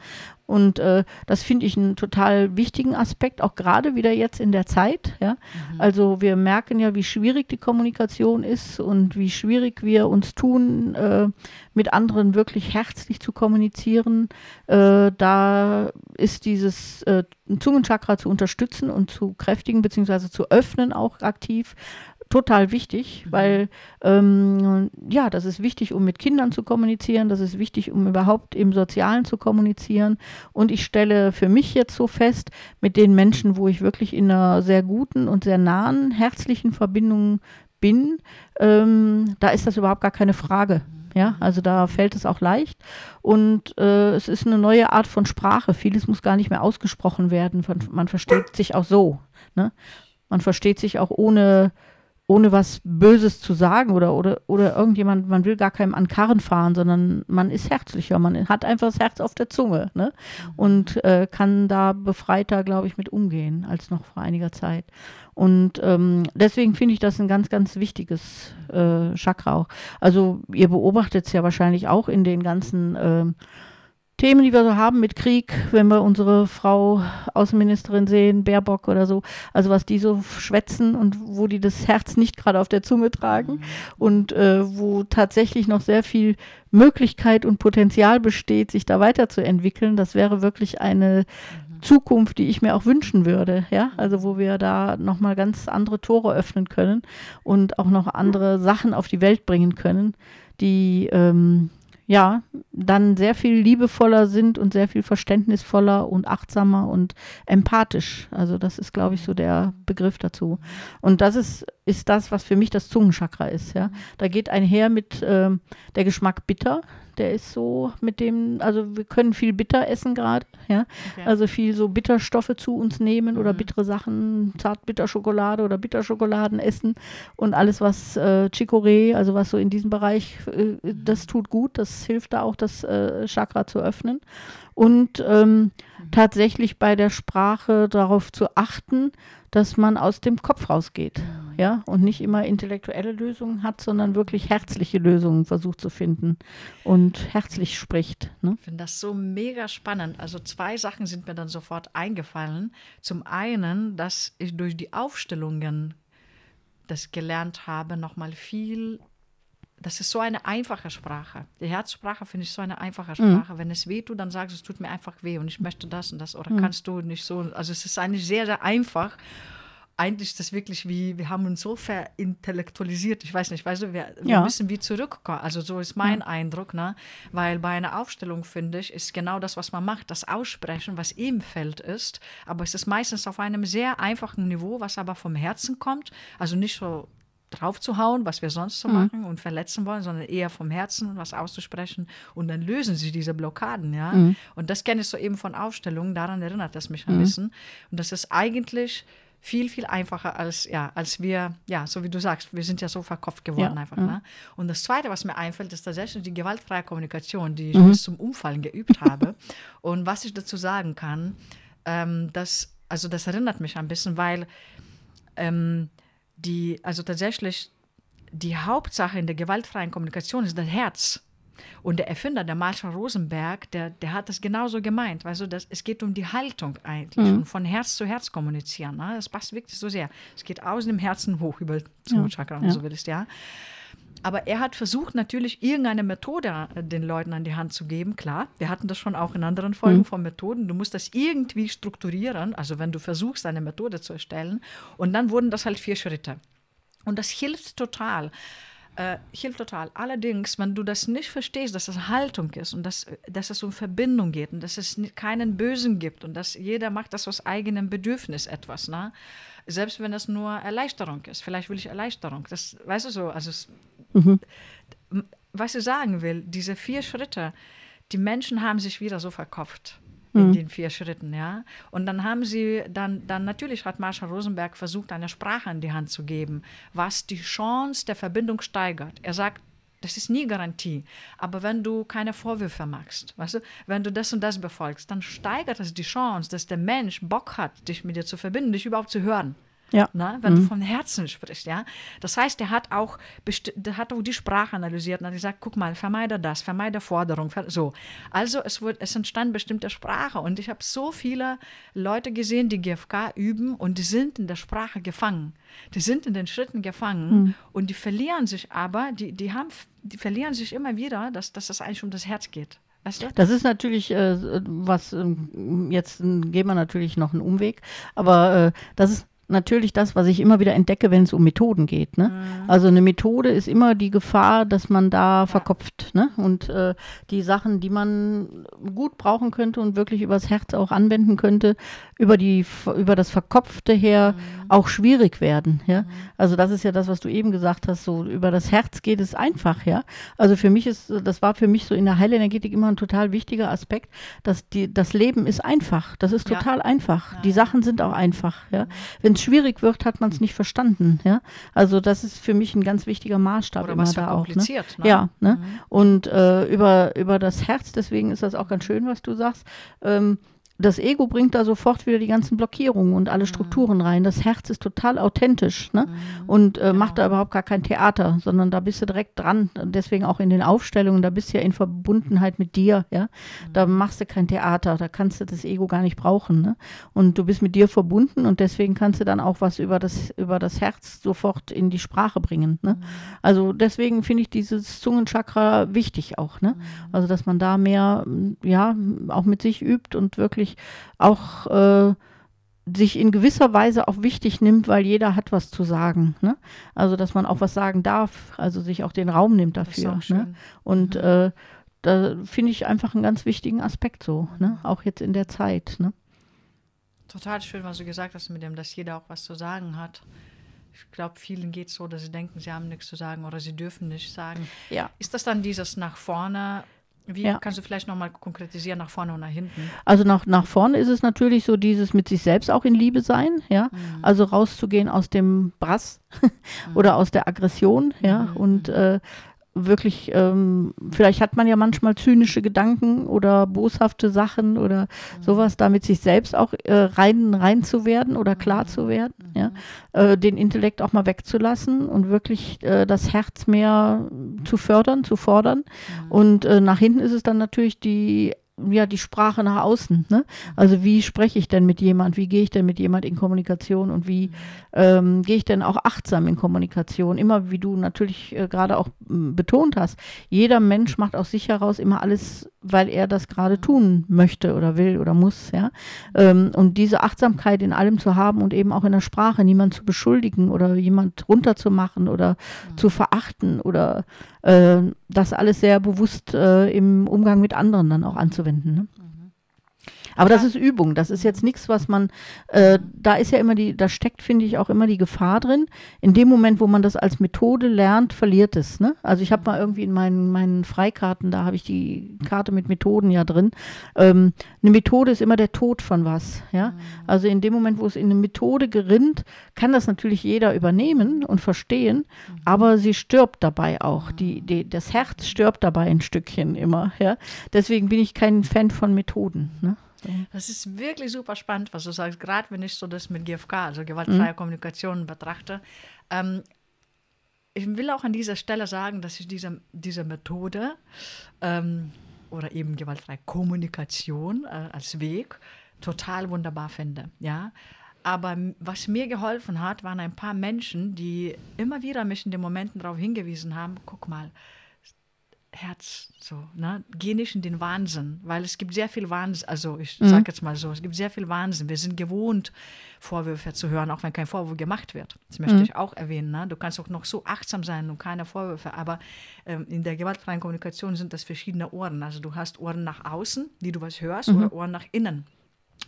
Und äh, das finde ich einen total wichtigen Aspekt, auch gerade wieder jetzt in der Zeit. Ja? Also wir merken ja, wie schwierig die Kommunikation ist und wie schwierig wir uns tun, äh, mit anderen wirklich herzlich zu kommunizieren. Äh, da ist dieses äh, Zungenchakra zu unterstützen und zu kräftigen beziehungsweise zu öffnen auch aktiv total wichtig, weil ähm, ja, das ist wichtig, um mit Kindern zu kommunizieren, das ist wichtig, um überhaupt im Sozialen zu kommunizieren. Und ich stelle für mich jetzt so fest, mit den Menschen, wo ich wirklich in einer sehr guten und sehr nahen, herzlichen Verbindung bin, ähm, da ist das überhaupt gar keine Frage. Ja, also da fällt es auch leicht. Und äh, es ist eine neue Art von Sprache. Vieles muss gar nicht mehr ausgesprochen werden. Man versteht sich auch so. Ne? Man versteht sich auch ohne ohne was Böses zu sagen oder, oder, oder irgendjemand, man will gar keinem an Karren fahren, sondern man ist herzlicher, man hat einfach das Herz auf der Zunge ne? und äh, kann da befreiter, glaube ich, mit umgehen als noch vor einiger Zeit. Und ähm, deswegen finde ich das ein ganz, ganz wichtiges äh, Chakra auch. Also ihr beobachtet es ja wahrscheinlich auch in den ganzen äh, Themen, die wir so haben mit Krieg, wenn wir unsere Frau Außenministerin sehen, Baerbock oder so, also was die so schwätzen und wo die das Herz nicht gerade auf der Zunge tragen mhm. und äh, wo tatsächlich noch sehr viel Möglichkeit und Potenzial besteht, sich da weiterzuentwickeln, das wäre wirklich eine mhm. Zukunft, die ich mir auch wünschen würde, ja, also wo wir da nochmal ganz andere Tore öffnen können und auch noch andere Sachen auf die Welt bringen können, die ähm, ja, dann sehr viel liebevoller sind und sehr viel verständnisvoller und achtsamer und empathisch. Also das ist, glaube ich, so der Begriff dazu. Und das ist, ist das, was für mich das Zungenchakra ist. Ja, da geht einher mit äh, der Geschmack bitter. Der ist so mit dem, also wir können viel bitter essen gerade, ja. Okay. Also viel so Bitterstoffe zu uns nehmen mhm. oder bittere Sachen, Zartbitterschokolade oder Bitterschokoladen essen und alles, was äh, Chicorée, also was so in diesem Bereich, äh, mhm. das tut gut, das hilft da auch, das äh, Chakra zu öffnen. Und ähm, mhm. tatsächlich bei der Sprache darauf zu achten, dass man aus dem Kopf rausgeht, mhm. ja, und nicht immer intellektuelle Lösungen hat, sondern wirklich herzliche Lösungen versucht zu finden und herzlich spricht. Ne? Ich finde das so mega spannend. Also zwei Sachen sind mir dann sofort eingefallen. Zum einen, dass ich durch die Aufstellungen das gelernt habe, nochmal viel das ist so eine einfache Sprache. Die Herzsprache finde ich so eine einfache mhm. Sprache. Mhm. Wenn es weh tut, dann sagst du, es tut mir einfach weh und ich möchte das und das oder mhm. kannst du nicht so. Also es ist eigentlich sehr, sehr einfach. Eigentlich ist das wirklich wie, wir haben uns so verintellektualisiert. Ich weiß nicht, weißt du, wir, wir müssen wie zurückkommen. Also so ist mein ja. Eindruck, ne? Weil bei einer Aufstellung, finde ich, ist genau das, was man macht, das Aussprechen, was im Feld ist. Aber es ist meistens auf einem sehr einfachen Niveau, was aber vom Herzen kommt. Also nicht so draufzuhauen, was wir sonst so mhm. machen und verletzen wollen, sondern eher vom Herzen was auszusprechen und dann lösen sie diese Blockaden, ja. Mhm. Und das kenne ich so eben von Aufstellungen, daran erinnert das mich ein mhm. bisschen. Und das ist eigentlich viel, viel einfacher als, ja, als wir, ja, so wie du sagst, wir sind ja so verkopft geworden ja, einfach. Ne? Und das Zweite, was mir einfällt, ist tatsächlich die gewaltfreie Kommunikation, die ich mhm. bis zum Umfallen geübt habe. Und was ich dazu sagen kann, ähm, das, also das erinnert mich ein bisschen, weil ähm, die, also tatsächlich die Hauptsache in der gewaltfreien Kommunikation ist das Herz. Und der Erfinder, der Marshall Rosenberg, der, der hat das genauso gemeint. Also das, es geht um die Haltung eigentlich mhm. und von Herz zu Herz kommunizieren. Ne? Das passt wirklich so sehr. Es geht aus dem Herzen hoch über zum ja. Chakra, wenn ja. du so willst, ja. Aber er hat versucht, natürlich irgendeine Methode äh, den Leuten an die Hand zu geben. Klar, wir hatten das schon auch in anderen Folgen mhm. von Methoden. Du musst das irgendwie strukturieren, also wenn du versuchst, eine Methode zu erstellen. Und dann wurden das halt vier Schritte. Und das hilft total. Äh, hilft total. Allerdings, wenn du das nicht verstehst, dass das Haltung ist und dass, dass es um Verbindung geht und dass es keinen Bösen gibt und dass jeder macht das aus eigenem Bedürfnis etwas, ne? selbst wenn das nur Erleichterung ist. Vielleicht will ich Erleichterung. Das, weißt du so, also es, mhm. was ich sagen will, diese vier Schritte, die Menschen haben sich wieder so verkopft in mhm. den vier Schritten, ja. Und dann haben sie, dann, dann natürlich hat Marshall Rosenberg versucht, eine Sprache in die Hand zu geben, was die Chance der Verbindung steigert. Er sagt, das ist nie Garantie. Aber wenn du keine Vorwürfe machst, weißt du, wenn du das und das befolgst, dann steigert es die Chance, dass der Mensch Bock hat, dich mit dir zu verbinden, dich überhaupt zu hören. Ja. Na, wenn mhm. du vom Herzen sprichst, ja. Das heißt, er hat auch, der hat auch die Sprache analysiert und hat gesagt, guck mal, vermeide das, vermeide Forderung, so. Also es, wird, es entstand bestimmte Sprache und ich habe so viele Leute gesehen, die GFK üben und die sind in der Sprache gefangen. Die sind in den Schritten gefangen mhm. und die verlieren sich aber, die, die haben, die verlieren sich immer wieder, dass, dass es eigentlich um das Herz geht. Weißt du? Das ist natürlich äh, was, äh, jetzt äh, gehen wir natürlich noch einen Umweg, aber äh, das ist natürlich das, was ich immer wieder entdecke, wenn es um Methoden geht. Ne? Mhm. Also eine Methode ist immer die Gefahr, dass man da verkopft. Ne? Und äh, die Sachen, die man gut brauchen könnte und wirklich übers Herz auch anwenden könnte, über, die, über das Verkopfte her mhm. auch schwierig werden. Ja? Mhm. Also das ist ja das, was du eben gesagt hast, so über das Herz geht es einfach. Ja? Also für mich ist, das war für mich so in der Heilenergetik immer ein total wichtiger Aspekt, dass die, das Leben ist einfach. Das ist total ja. einfach. Ja. Die Sachen sind auch einfach. Ja? Mhm. Wenn es schwierig wird, hat man es nicht verstanden. Ja? Also das ist für mich ein ganz wichtiger Maßstab Oder immer da auch. Ne? ne? Ja, ne? Mhm. Und äh, über, über das Herz, deswegen ist das auch ganz schön, was du sagst. Ähm, das Ego bringt da sofort wieder die ganzen Blockierungen und alle mhm. Strukturen rein. Das Herz ist total authentisch ne? Mhm. und äh, genau. macht da überhaupt gar kein Theater, sondern da bist du direkt dran. Deswegen auch in den Aufstellungen, da bist du ja in Verbundenheit mit dir. Ja? Da mhm. machst du kein Theater, da kannst du das Ego gar nicht brauchen. Ne? Und du bist mit dir verbunden und deswegen kannst du dann auch was über das, über das Herz sofort in die Sprache bringen. Ne? Also deswegen finde ich dieses Zungenchakra wichtig auch. Ne? Also dass man da mehr, ja, auch mit sich übt und wirklich wirklich auch äh, sich in gewisser Weise auch wichtig nimmt, weil jeder hat was zu sagen. Ne? Also, dass man auch was sagen darf, also sich auch den Raum nimmt dafür. Ne? Und mhm. äh, da finde ich einfach einen ganz wichtigen Aspekt so, ne? auch jetzt in der Zeit. Ne? Total schön, was du gesagt hast mit dem, dass jeder auch was zu sagen hat. Ich glaube, vielen geht es so, dass sie denken, sie haben nichts zu sagen oder sie dürfen nicht sagen. Ja. Ist das dann dieses nach vorne wie ja. kannst du vielleicht nochmal konkretisieren, nach vorne und nach hinten? Also nach, nach vorne ist es natürlich so dieses mit sich selbst auch in Liebe sein, ja. Mhm. Also rauszugehen aus dem Brass mhm. oder aus der Aggression, ja. Mhm. Und äh, wirklich, ähm, vielleicht hat man ja manchmal zynische Gedanken oder boshafte Sachen oder mhm. sowas, damit sich selbst auch äh, rein, rein zu werden oder klar zu werden, mhm. ja, äh, den Intellekt auch mal wegzulassen und wirklich äh, das Herz mehr zu fördern, zu fordern. Mhm. Und äh, nach hinten ist es dann natürlich die ja, die Sprache nach außen. Ne? Also wie spreche ich denn mit jemand, wie gehe ich denn mit jemand in Kommunikation und wie ähm, gehe ich denn auch achtsam in Kommunikation? Immer wie du natürlich äh, gerade auch m, betont hast, jeder Mensch macht aus sich heraus immer alles, weil er das gerade tun möchte oder will oder muss. Ja? Ähm, und diese Achtsamkeit in allem zu haben und eben auch in der Sprache, niemand zu beschuldigen oder jemand runterzumachen oder mhm. zu verachten oder das alles sehr bewusst äh, im Umgang mit anderen dann auch anzuwenden. Ne? Aber das ist Übung. Das ist jetzt nichts, was man, äh, da ist ja immer die, da steckt, finde ich, auch immer die Gefahr drin. In dem Moment, wo man das als Methode lernt, verliert es. Ne? Also ich habe mal irgendwie in meinen, meinen Freikarten, da habe ich die Karte mit Methoden ja drin. Ähm, eine Methode ist immer der Tod von was. Ja? Mhm. Also in dem Moment, wo es in eine Methode gerinnt, kann das natürlich jeder übernehmen und verstehen, mhm. aber sie stirbt dabei auch. Die, die, das Herz stirbt dabei ein Stückchen immer. Ja? Deswegen bin ich kein Fan von Methoden. Ne? Das ist wirklich super spannend, was du sagst, gerade wenn ich so das mit GFK, also gewaltfreie mhm. Kommunikation, betrachte. Ähm, ich will auch an dieser Stelle sagen, dass ich diese, diese Methode ähm, oder eben gewaltfreie Kommunikation äh, als Weg total wunderbar finde. Ja? Aber was mir geholfen hat, waren ein paar Menschen, die immer wieder mich in den Momenten darauf hingewiesen haben, guck mal, Herz, so, ne? Geh nicht in den Wahnsinn, weil es gibt sehr viel Wahnsinn, also ich mhm. sage jetzt mal so, es gibt sehr viel Wahnsinn. Wir sind gewohnt, Vorwürfe zu hören, auch wenn kein Vorwurf gemacht wird. Das möchte mhm. ich auch erwähnen. Ne? Du kannst auch noch so achtsam sein und keine Vorwürfe, aber ähm, in der gewaltfreien Kommunikation sind das verschiedene Ohren. Also du hast Ohren nach außen, die du was hörst, mhm. oder Ohren nach innen.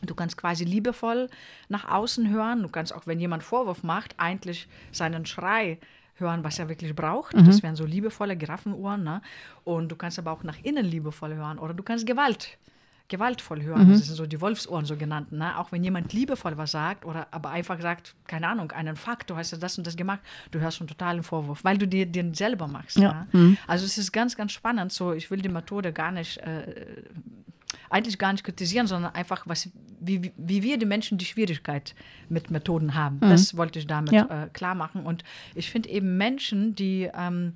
Du kannst quasi liebevoll nach außen hören. Du kannst auch, wenn jemand Vorwurf macht, eigentlich seinen Schrei hören, was er wirklich braucht. Mhm. Das wären so liebevolle Giraffenohren. Ne? Und du kannst aber auch nach innen liebevoll hören oder du kannst Gewalt gewaltvoll hören. Mhm. Das sind so die Wolfsohren so genannt. Ne? Auch wenn jemand liebevoll was sagt oder aber einfach sagt, keine Ahnung, einen Fakt, du hast das und das gemacht, du hörst schon totalen Vorwurf, weil du dir den selber machst. Ja. Ne? Mhm. Also es ist ganz, ganz spannend. So, ich will die Methode gar nicht äh, eigentlich gar nicht kritisieren, sondern einfach, was, wie, wie wir die Menschen die Schwierigkeit mit Methoden haben. Mhm. Das wollte ich damit ja. äh, klar machen. Und ich finde eben Menschen, die ähm,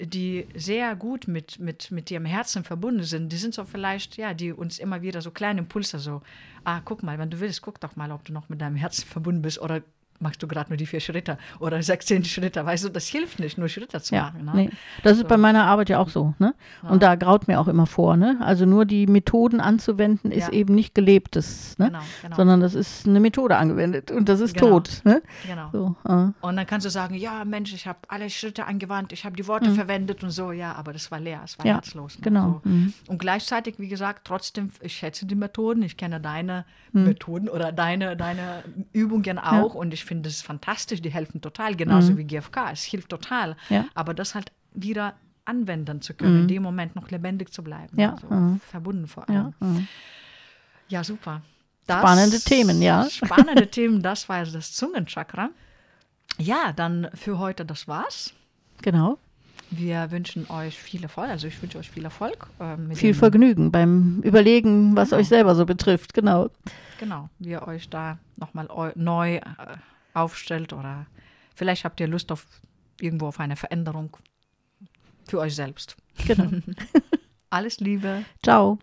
die sehr gut mit, mit, mit ihrem Herzen verbunden sind, die sind so vielleicht, ja, die uns immer wieder so kleine Impulse so, ah, guck mal, wenn du willst, guck doch mal, ob du noch mit deinem Herzen verbunden bist oder machst du gerade nur die vier Schritte oder 16 Schritte. Weißt du, das hilft nicht, nur Schritte zu Ja, machen. Ne? nee. Das ist So. bei meiner Arbeit ja auch so. Ne? Und da graut mir auch immer vor. Ne? Also nur die Methoden anzuwenden, ist Ja. eben nicht gelebtes, ne? Genau, genau. sondern das ist eine Methode angewendet und das ist Genau. tot. Ne? genau. So, äh. Und dann kannst du sagen, ja Mensch, ich habe alle Schritte angewandt, ich habe die Mhm. Worte verwendet und so, ja, aber das war leer, es war Ja, herzlos. ne? genau. So. Mhm. Und gleichzeitig, wie gesagt, trotzdem, ich schätze die Methoden, ich kenne deine Mhm. Methoden oder deine, deine Übungen auch und ich finde es fantastisch, die helfen total, genauso wie GFK, es hilft total. Mhm. Ja. Mhm. Aber das halt wieder anwenden zu können, in dem Moment noch lebendig zu bleiben, Ja, also mhm. verbunden vor Ja, allem. mhm. Ja, super. Spannende Themen, ja. Spannende Themen, das war das Zungenchakra. Ja, dann für heute das war's. Genau. Wir wünschen euch viel Erfolg, also ich wünsche euch viel Erfolg. äh, Viel Vergnügen beim Überlegen, was Genau. euch selber so betrifft. Genau. Genau, wie ihr euch da nochmal neu äh, aufstellt oder vielleicht habt ihr Lust auf irgendwo auf eine Veränderung für euch selbst. genau. Alles Liebe. Ciao.